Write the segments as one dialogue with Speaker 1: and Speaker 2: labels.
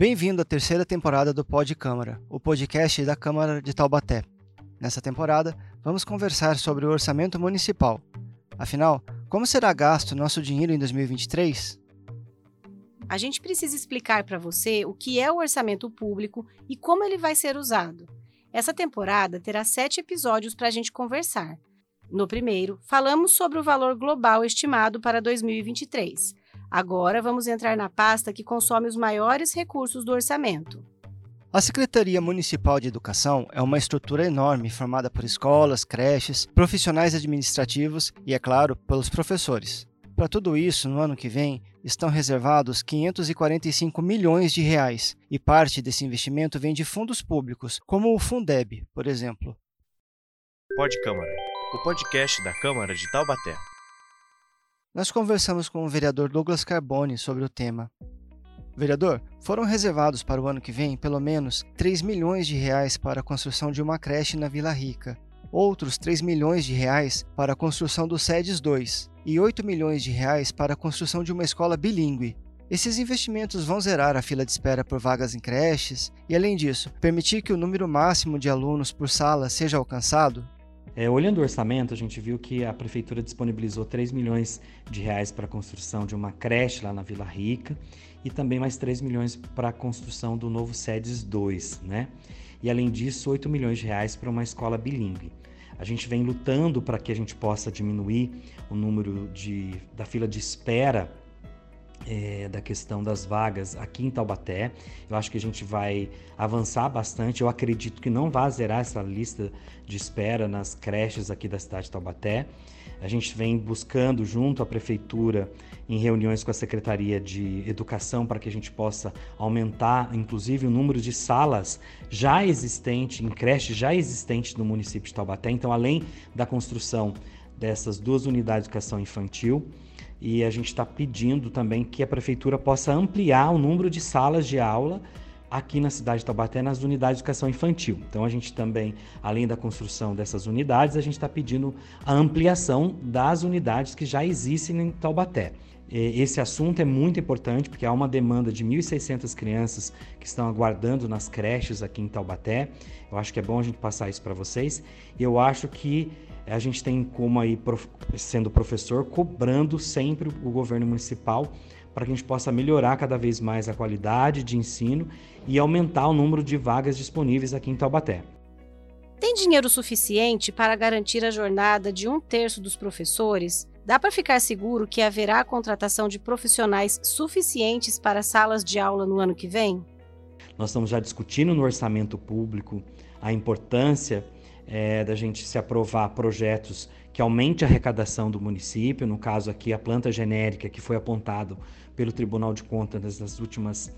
Speaker 1: Bem-vindo à terceira temporada do Pod Câmara, o podcast da Câmara de Taubaté. Nessa temporada, vamos conversar sobre o orçamento municipal. Afinal, como será gasto nosso dinheiro em 2023?
Speaker 2: A gente precisa explicar para você o que é o orçamento público e como ele vai ser usado. Essa temporada terá sete episódios para a gente conversar. No primeiro, falamos sobre o valor global estimado para 2023. Agora vamos entrar na pasta que consome os maiores recursos do orçamento.
Speaker 1: A Secretaria Municipal de Educação é uma estrutura enorme formada por escolas, creches, profissionais administrativos e, é claro, pelos professores. Para tudo isso, no ano que vem, estão reservados 545 milhões de reais, e parte desse investimento vem de fundos públicos, como o Fundeb, por exemplo.
Speaker 3: Pod Câmara, o podcast da Câmara de Taubaté.
Speaker 1: Nós conversamos com o vereador Douglas Carbone sobre o tema. Vereador, foram reservados para o ano que vem pelo menos 3 milhões de reais para a construção de uma creche na Vila Rica, outros 3 milhões de reais para a construção do SEDES 2 e 8 milhões de reais para a construção de uma escola bilíngue. Esses investimentos vão zerar a fila de espera por vagas em creches e, além disso, permitir que o número máximo de alunos por sala seja alcançado?
Speaker 4: É, olhando o orçamento, a gente viu que a prefeitura disponibilizou 3 milhões de reais para a construção de uma creche lá na Vila Rica e também mais 3 milhões para a construção do novo SEDES 2, né? E além disso, 8 milhões de reais para uma escola bilíngue. A gente vem lutando para que a gente possa diminuir o número de, da fila de espera é, da questão das vagas aqui em Taubaté. Eu acho que a gente vai avançar bastante. Eu acredito que não vai zerar essa lista de espera nas creches aqui da cidade de Taubaté. A gente vem buscando, junto à prefeitura, em reuniões com a Secretaria de Educação, para que a gente possa aumentar, inclusive, o número de salas já existentes, em creches já existentes no município de Taubaté. Então, além da construção dessas duas unidades de educação infantil, e a gente está pedindo também que a prefeitura possa ampliar o número de salas de aula aqui na cidade de Taubaté nas unidades de educação infantil. Então a gente também, além da construção dessas unidades, a gente está pedindo a ampliação das unidades que já existem em Taubaté. Esse assunto é muito importante porque há uma demanda de 1.600 crianças que estão aguardando nas creches aqui em Taubaté. Eu acho que é bom a gente passar isso para vocês. Eu acho que a gente tem como aí, sendo professor, cobrando sempre o governo municipal para que a gente possa melhorar cada vez mais a qualidade de ensino e aumentar o número de vagas disponíveis aqui em Taubaté.
Speaker 2: Tem dinheiro suficiente para garantir a jornada de um terço dos professores? Dá para ficar seguro que haverá contratação de profissionais suficientes para salas de aula no ano que vem?
Speaker 4: Nós estamos já discutindo no orçamento público a importância é, da gente se aprovar projetos que aumente a arrecadação do município, no caso aqui a planta genérica que foi apontado pelo Tribunal de Contas nas últimas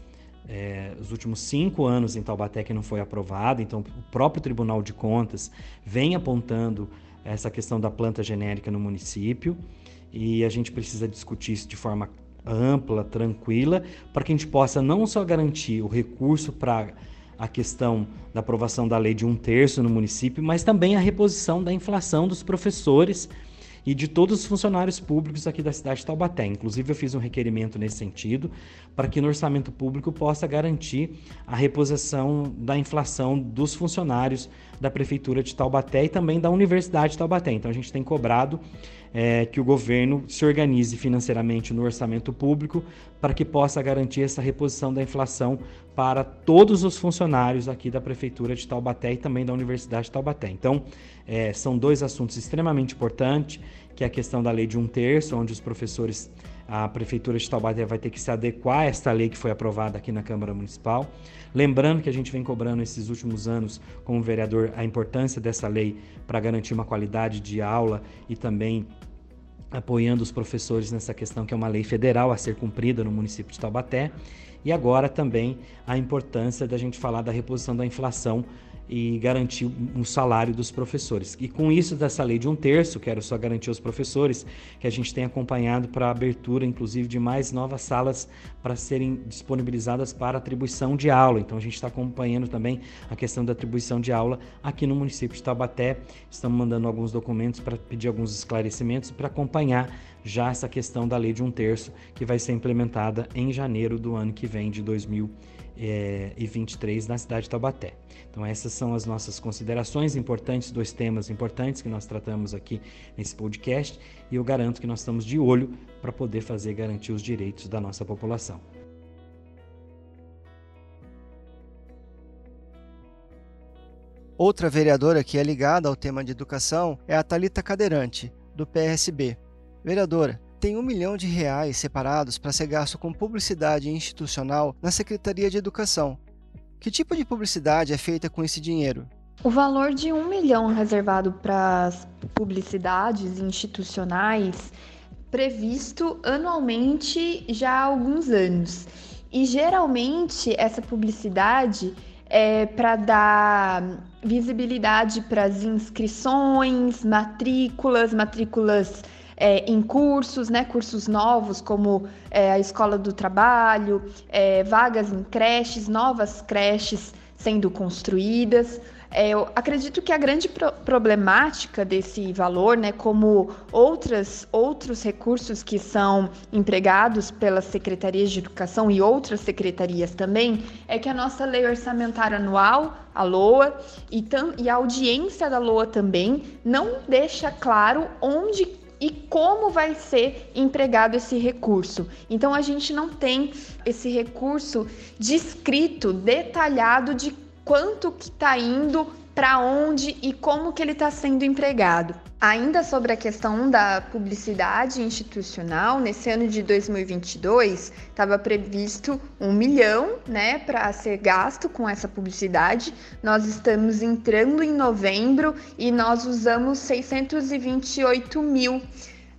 Speaker 4: é, os últimos cinco anos em Taubaté que não foi aprovado, então o próprio Tribunal de Contas vem apontando essa questão da planta genérica no município e a gente precisa discutir isso de forma ampla, tranquila, para que a gente possa não só garantir o recurso para a questão da aprovação da lei de um terço no município, mas também a reposição da inflação dos professores e de todos os funcionários públicos aqui da cidade de Taubaté. Inclusive, eu fiz um requerimento nesse sentido para que no orçamento público possa garantir a reposição da inflação dos funcionários da Prefeitura de Taubaté e também da Universidade de Taubaté. Então, a gente tem cobrado é, que o governo se organize financeiramente no orçamento público para que possa garantir essa reposição da inflação para todos os funcionários aqui da Prefeitura de Taubaté e também da Universidade de Taubaté. Então, é, são dois assuntos extremamente importantes, que é a questão da lei de um terço, onde os professores, a Prefeitura de Taubaté vai ter que se adequar a esta lei que foi aprovada aqui na Câmara Municipal. Lembrando que a gente vem cobrando esses últimos anos, como vereador, a importância dessa lei para garantir uma qualidade de aula e também apoiando os professores nessa questão que é uma lei federal a ser cumprida no município de Taubaté. E agora também a importância da gente falar da reposição da inflação e garantir um salário dos professores. E com isso, dessa lei de um terço, quero só garantir aos professores que a gente tem acompanhado para a abertura, inclusive, de mais novas salas para serem disponibilizadas para atribuição de aula. Então, a gente está acompanhando também a questão da atribuição de aula aqui no município de Taubaté. Estamos mandando alguns documentos para pedir alguns esclarecimentos para acompanhar já essa questão da lei de um terço, que vai ser implementada em janeiro do ano que vem, de 2023, na cidade de Taubaté. Então, essas são as nossas considerações importantes, dois temas importantes que nós tratamos aqui nesse podcast, e eu garanto que nós estamos de olho para poder fazer garantir os direitos da nossa população.
Speaker 1: Outra vereadora que é ligada ao tema de educação é a Talita Cadeirante, do PSB. Vereadora, tem um milhão de reais separados para ser gasto com publicidade institucional na Secretaria de Educação. Que tipo de publicidade é feita com esse dinheiro?
Speaker 5: O valor de um milhão reservado para as publicidades institucionais previsto anualmente já há alguns anos. E geralmente essa publicidade é para dar visibilidade para as inscrições, matrículas, matrículas é, em cursos, né, cursos novos como é, a Escola do Trabalho, é, vagas em creches, novas creches sendo construídas. É, eu acredito que a grande pro problemática desse valor, né, como outras, outros recursos que são empregados pelas secretarias de educação e outras secretarias também, é que a nossa lei orçamentária anual, a LOA, e, e a audiência da LOA também, não deixa claro onde e como vai ser empregado esse recurso. Então a gente não tem esse recurso descrito, detalhado de quanto que está indo, para onde e como que ele está sendo empregado. Ainda sobre a questão da publicidade institucional, nesse ano de 2022 estava previsto um milhão, né, para ser gasto com essa publicidade. Nós estamos entrando em novembro e nós usamos 628 mil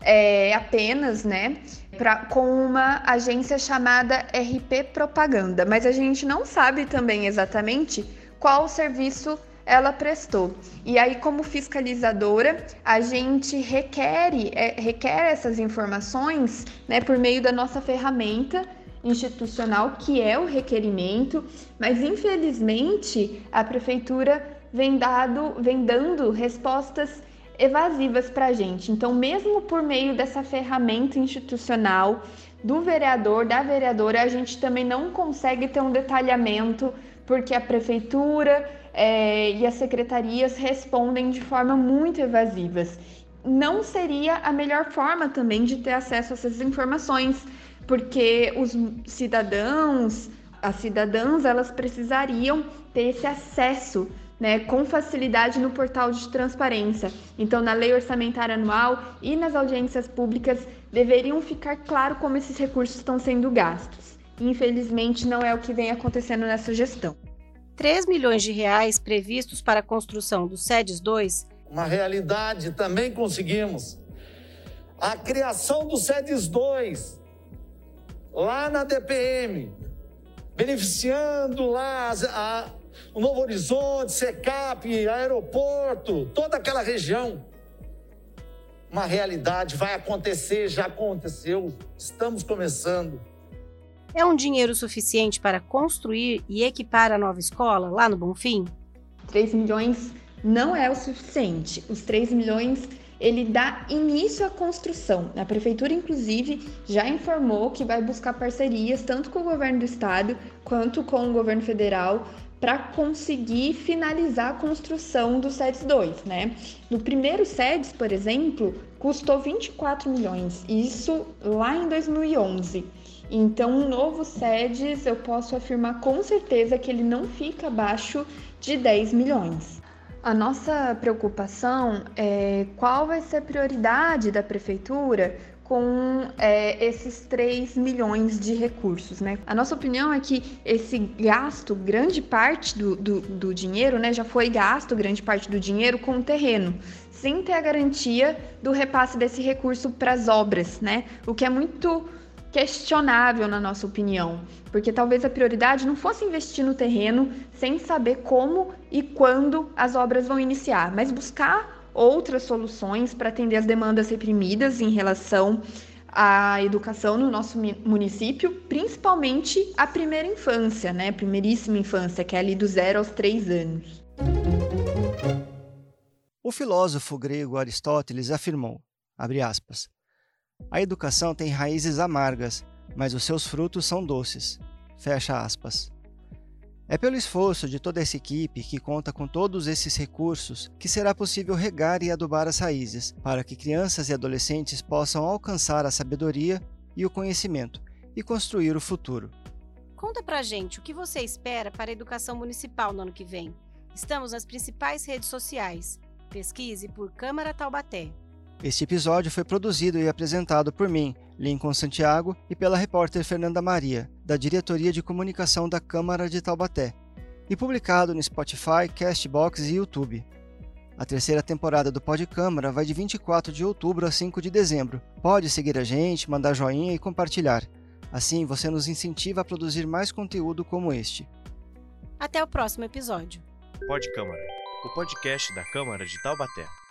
Speaker 5: é, apenas, né, pra, com uma agência chamada RP Propaganda, mas a gente não sabe também exatamente qual o serviço ela prestou. E aí, como fiscalizadora, a gente requer, é, requer essas informações né, por meio da nossa ferramenta institucional, que é o requerimento, mas infelizmente a prefeitura vem, dado, vem dando respostas evasivas para a gente. Então, mesmo por meio dessa ferramenta institucional do vereador, da vereadora, a gente também não consegue ter um detalhamento porque a prefeitura é, e as secretarias respondem de forma muito evasivas. Não seria a melhor forma também de ter acesso a essas informações, porque os cidadãos, as cidadãs, elas precisariam ter esse acesso né, com facilidade no portal de transparência. Então, na lei orçamentária anual e nas audiências públicas, deveriam ficar claro como esses recursos estão sendo gastos. Infelizmente, não é o que vem acontecendo nessa gestão.
Speaker 2: 3 milhões de reais previstos para a construção do SEDES 2.
Speaker 6: Uma realidade também conseguimos. A criação do SEDES 2, lá na DPM, beneficiando lá a, o Novo Horizonte, SECAP, aeroporto, toda aquela região. Uma realidade vai acontecer, já aconteceu, estamos começando.
Speaker 2: É um dinheiro suficiente para construir e equipar a nova escola lá no Bonfim?
Speaker 5: 3 milhões não é o suficiente. Os 3 milhões ele dá início à construção. A prefeitura, inclusive, já informou que vai buscar parcerias tanto com o governo do estado quanto com o governo federal para conseguir finalizar a construção do SEDES 2, né? No primeiro SEDES, por exemplo, custou 24 milhões, isso lá em 2011. Então, um novo SEDES, eu posso afirmar com certeza que ele não fica abaixo de 10 milhões. A nossa preocupação é qual vai ser a prioridade da prefeitura com é, esses 3 milhões de recursos, né? A nossa opinião é que esse gasto, grande parte do, do, do dinheiro, né, já foi gasto grande parte do dinheiro com o terreno, sem ter a garantia do repasse desse recurso para as obras, né? O que é muito questionável, na nossa opinião, porque talvez a prioridade não fosse investir no terreno sem saber como e quando as obras vão iniciar, mas buscar outras soluções para atender as demandas reprimidas em relação à educação no nosso município, principalmente a primeira infância, né? A primeiríssima infância, que é ali do zero aos três anos.
Speaker 1: O filósofo grego Aristóteles afirmou, abre aspas, A educação tem raízes amargas, mas os seus frutos são doces. Fecha aspas. É pelo esforço de toda essa equipe que conta com todos esses recursos que será possível regar e adubar as raízes, para que crianças e adolescentes possam alcançar a sabedoria e o conhecimento e construir o futuro.
Speaker 2: Conta pra gente o que você espera para a educação municipal no ano que vem. Estamos nas principais redes sociais. Pesquise por Câmara Taubaté.
Speaker 1: Este episódio foi produzido e apresentado por mim, Lincoln Santiago, e pela repórter Fernanda Maria, da Diretoria de Comunicação da Câmara de Taubaté, e publicado no Spotify, Castbox e YouTube. A terceira temporada do Pod Câmara vai de 24 de outubro a 5 de dezembro. Pode seguir a gente, mandar joinha e compartilhar. Assim você nos incentiva a produzir mais conteúdo como este.
Speaker 2: Até o próximo episódio.
Speaker 3: Pod Câmara, o podcast da Câmara de Taubaté.